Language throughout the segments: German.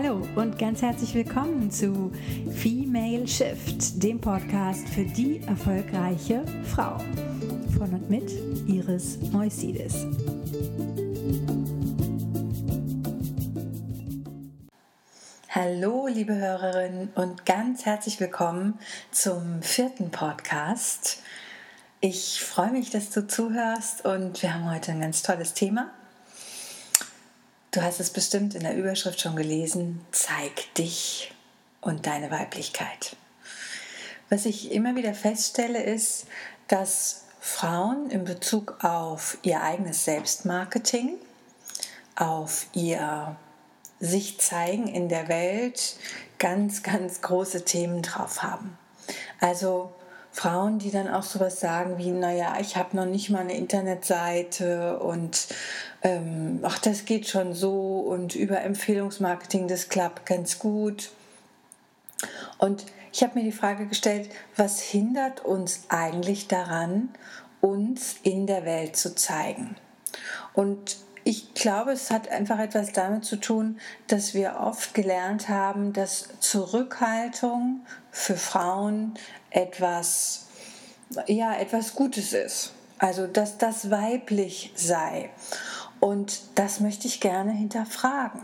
Hallo und ganz herzlich willkommen zu Female Shift, dem Podcast für die erfolgreiche Frau. Von und mit Iris Moisides. Hallo, liebe Hörerinnen und ganz herzlich willkommen zum vierten Podcast. Ich freue mich, dass du zuhörst und wir haben heute ein ganz tolles Thema. Du hast es bestimmt in der Überschrift schon gelesen, zeig dich und deine Weiblichkeit. Was ich immer wieder feststelle, ist, dass Frauen in Bezug auf ihr eigenes Selbstmarketing, auf ihr sich zeigen in der Welt ganz, ganz große Themen drauf haben. Also Frauen, die dann auch sowas sagen wie, naja, ich habe noch nicht mal eine Internetseite und ähm, ach, das geht schon so und über Empfehlungsmarketing, das klappt ganz gut. Und ich habe mir die Frage gestellt, was hindert uns eigentlich daran, uns in der Welt zu zeigen? Und ich glaube, es hat einfach etwas damit zu tun, dass wir oft gelernt haben, dass Zurückhaltung für Frauen etwas, ja, etwas Gutes ist. Also, dass das weiblich sei. Und das möchte ich gerne hinterfragen.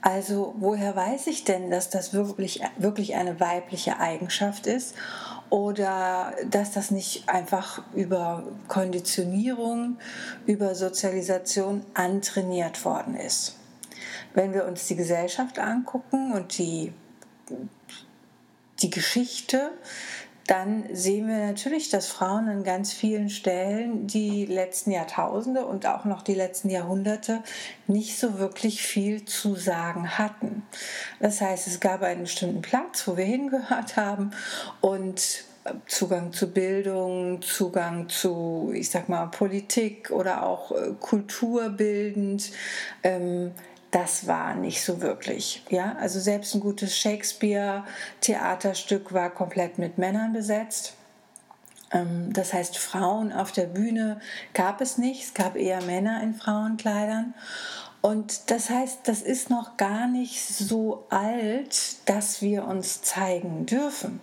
Also, woher weiß ich denn, dass das wirklich, wirklich eine weibliche Eigenschaft ist? Oder dass das nicht einfach über Konditionierung, über Sozialisation antrainiert worden ist. Wenn wir uns die Gesellschaft angucken und die, die Geschichte, dann sehen wir natürlich, dass Frauen an ganz vielen Stellen die letzten Jahrtausende und auch noch die letzten Jahrhunderte nicht so wirklich viel zu sagen hatten. Das heißt, es gab einen bestimmten Platz, wo wir hingehört haben und Zugang zu Bildung, Zugang zu, ich sag mal, Politik oder auch äh, kulturbildend. Ähm, das war nicht so wirklich. Ja? Also selbst ein gutes Shakespeare-Theaterstück war komplett mit Männern besetzt. Ähm, das heißt, Frauen auf der Bühne gab es nicht, es gab eher Männer in Frauenkleidern. Und das heißt, das ist noch gar nicht so alt, dass wir uns zeigen dürfen.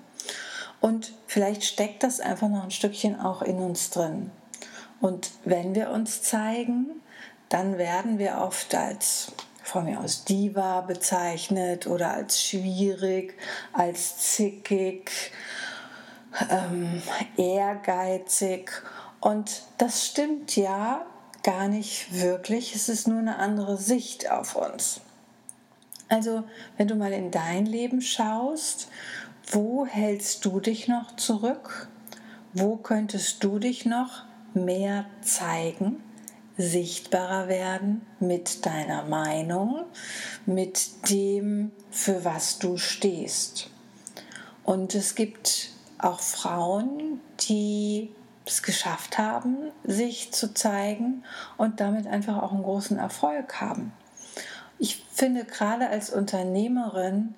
Und vielleicht steckt das einfach noch ein Stückchen auch in uns drin. Und wenn wir uns zeigen, dann werden wir oft als von mir aus Diva bezeichnet oder als schwierig, als zickig, ähm, ehrgeizig. Und das stimmt ja gar nicht wirklich. Es ist nur eine andere Sicht auf uns. Also, wenn du mal in dein Leben schaust, wo hältst du dich noch zurück? Wo könntest du dich noch mehr zeigen? Sichtbarer werden mit deiner Meinung, mit dem, für was du stehst. Und es gibt auch Frauen, die es geschafft haben, sich zu zeigen und damit einfach auch einen großen Erfolg haben. Ich finde, gerade als Unternehmerin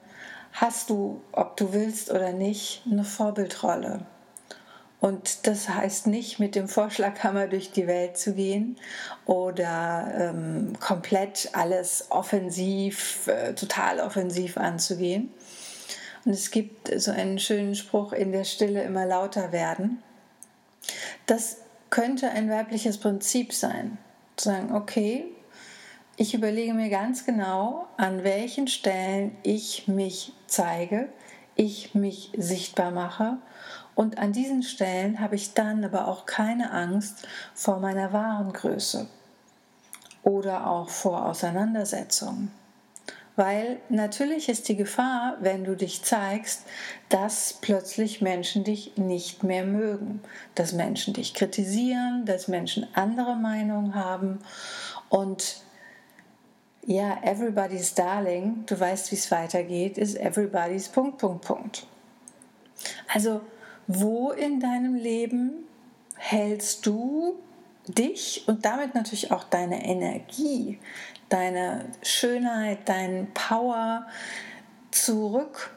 hast du, ob du willst oder nicht, eine Vorbildrolle. Und das heißt nicht, mit dem Vorschlaghammer durch die Welt zu gehen oder ähm, komplett alles offensiv, äh, total offensiv anzugehen. Und es gibt so einen schönen Spruch, in der Stille immer lauter werden. Das könnte ein weibliches Prinzip sein. Zu sagen, okay, ich überlege mir ganz genau, an welchen Stellen ich mich zeige, ich mich sichtbar mache und an diesen Stellen habe ich dann aber auch keine Angst vor meiner wahren Größe oder auch vor Auseinandersetzungen. Weil natürlich ist die Gefahr, wenn du dich zeigst, dass plötzlich Menschen dich nicht mehr mögen, dass Menschen dich kritisieren, dass Menschen andere Meinungen haben und ja, everybody's darling, du weißt, wie es weitergeht, ist everybody's Punkt, Punkt, Punkt. Also wo in deinem Leben hältst du dich und damit natürlich auch deine Energie, deine Schönheit, deinen Power zurück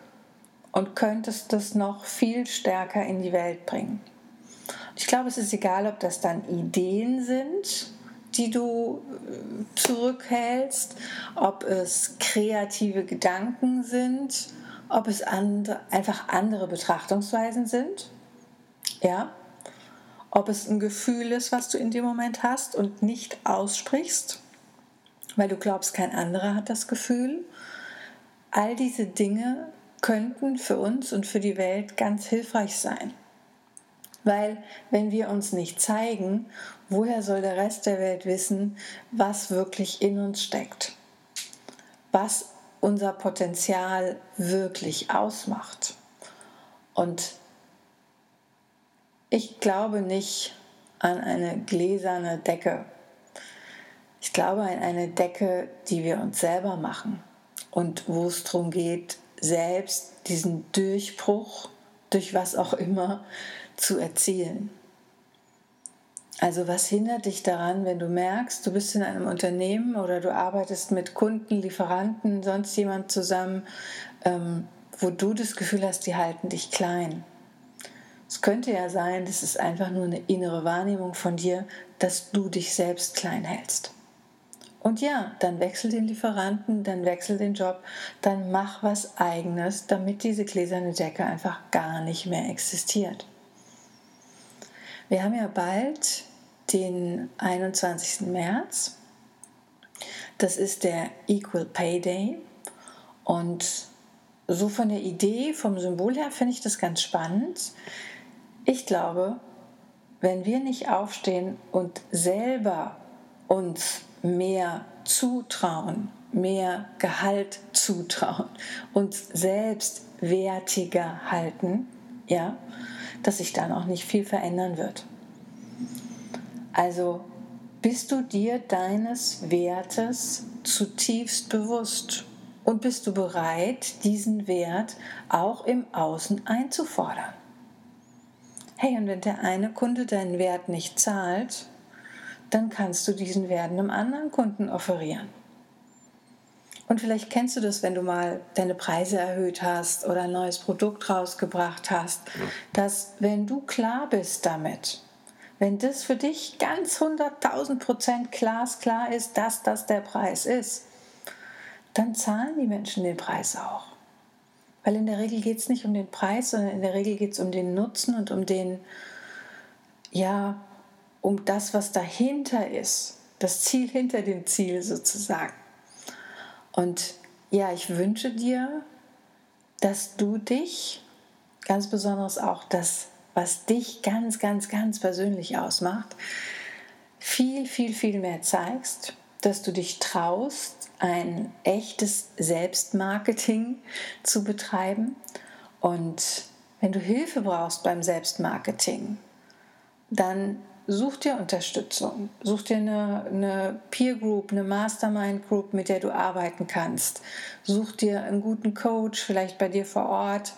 und könntest das noch viel stärker in die Welt bringen. Ich glaube, es ist egal, ob das dann Ideen sind, die du äh, zurückhältst, ob es kreative Gedanken sind, ob es andere, einfach andere Betrachtungsweisen sind, ja, ob es ein Gefühl ist, was du in dem Moment hast und nicht aussprichst, weil du glaubst, kein anderer hat das Gefühl. All diese Dinge könnten für uns und für die Welt ganz hilfreich sein. Weil wenn wir uns nicht zeigen, woher soll der Rest der Welt wissen, was wirklich in uns steckt? Was unser Potenzial wirklich ausmacht? Und ich glaube nicht an eine gläserne Decke. Ich glaube an eine Decke, die wir uns selber machen und wo es darum geht, selbst diesen Durchbruch, durch was auch immer, zu erzielen. Also was hindert dich daran, wenn du merkst, du bist in einem Unternehmen oder du arbeitest mit Kunden, Lieferanten, sonst jemand zusammen, ähm, wo du das Gefühl hast, die halten dich klein. Es könnte ja sein, das ist einfach nur eine innere Wahrnehmung von dir, dass du dich selbst klein hältst. Und ja, dann wechsel den Lieferanten, dann wechsel den Job, dann mach was eigenes, damit diese gläserne Decke einfach gar nicht mehr existiert. Wir haben ja bald den 21. März. Das ist der Equal Pay Day. Und so von der Idee, vom Symbol her finde ich das ganz spannend. Ich glaube, wenn wir nicht aufstehen und selber uns mehr zutrauen, mehr Gehalt zutrauen, uns selbst wertiger halten, ja, dass sich dann auch nicht viel verändern wird. Also bist du dir deines Wertes zutiefst bewusst und bist du bereit, diesen Wert auch im Außen einzufordern? Hey, und wenn der eine Kunde deinen Wert nicht zahlt, dann kannst du diesen Wert einem anderen Kunden offerieren. Und vielleicht kennst du das, wenn du mal deine Preise erhöht hast oder ein neues Produkt rausgebracht hast, dass wenn du klar bist damit, wenn das für dich ganz 100.000 Prozent glasklar ist, dass das der Preis ist, dann zahlen die Menschen den Preis auch. Weil in der Regel geht es nicht um den Preis, sondern in der Regel geht es um den Nutzen und um den, ja, um das, was dahinter ist. Das Ziel hinter dem Ziel sozusagen. Und ja, ich wünsche dir, dass du dich, ganz besonders auch das, was dich ganz, ganz, ganz persönlich ausmacht, viel, viel, viel mehr zeigst, dass du dich traust, ein echtes Selbstmarketing zu betreiben. Und wenn du Hilfe brauchst beim Selbstmarketing, dann such dir Unterstützung, such dir eine, eine, Peer Group, eine Mastermind Group, mit der du arbeiten kannst. Such dir einen guten Coach, vielleicht bei dir vor Ort.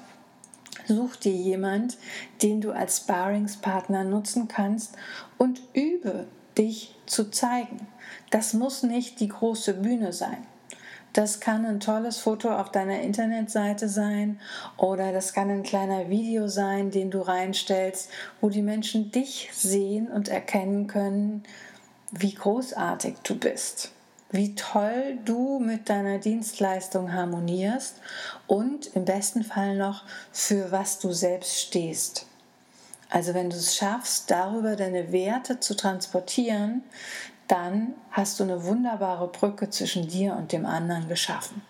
Such dir jemand, den du als Sparringspartner nutzen kannst und übe dich zu zeigen. Das muss nicht die große Bühne sein. Das kann ein tolles Foto auf deiner Internetseite sein oder das kann ein kleiner Video sein, den du reinstellst, wo die Menschen dich sehen und erkennen können, wie großartig du bist, wie toll du mit deiner Dienstleistung harmonierst und im besten Fall noch, für was du selbst stehst. Also wenn du es schaffst, darüber deine Werte zu transportieren, dann hast du eine wunderbare Brücke zwischen dir und dem anderen geschaffen.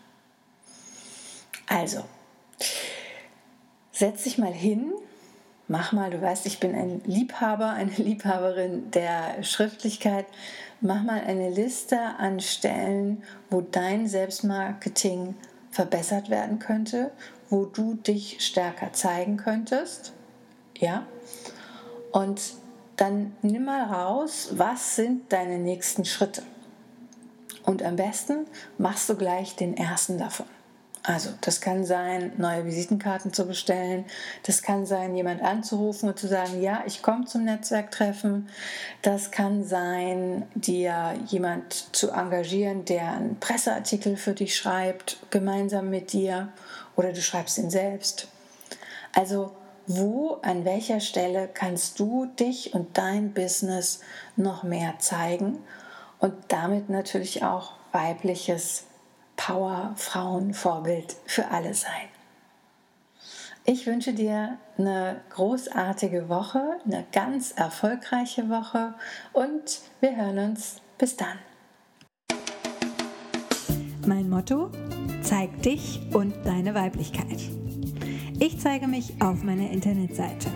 Also, setz dich mal hin, mach mal, du weißt, ich bin ein Liebhaber, eine Liebhaberin der Schriftlichkeit, mach mal eine Liste an Stellen, wo dein Selbstmarketing verbessert werden könnte, wo du dich stärker zeigen könntest. Ja? Und dann nimm mal raus, was sind deine nächsten Schritte. Und am besten machst du gleich den ersten davon. Also, das kann sein, neue Visitenkarten zu bestellen. Das kann sein, jemand anzurufen und zu sagen, ja, ich komme zum Netzwerktreffen. Das kann sein, dir jemand zu engagieren, der einen Presseartikel für dich schreibt, gemeinsam mit dir. Oder du schreibst ihn selbst. Also, wo, an welcher Stelle kannst du dich und dein Business noch mehr zeigen und damit natürlich auch weibliches Power, Frauen, Vorbild für alle sein. Ich wünsche dir eine großartige Woche, eine ganz erfolgreiche Woche und wir hören uns. Bis dann. Mein Motto: Zeig dich und deine Weiblichkeit. Ich zeige mich auf meiner Internetseite.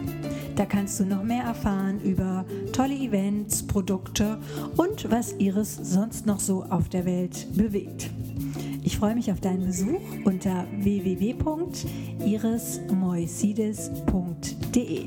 Da kannst du noch mehr erfahren über tolle Events, Produkte und was Iris sonst noch so auf der Welt bewegt. Ich freue mich auf deinen Besuch unter www.irismoisides.de.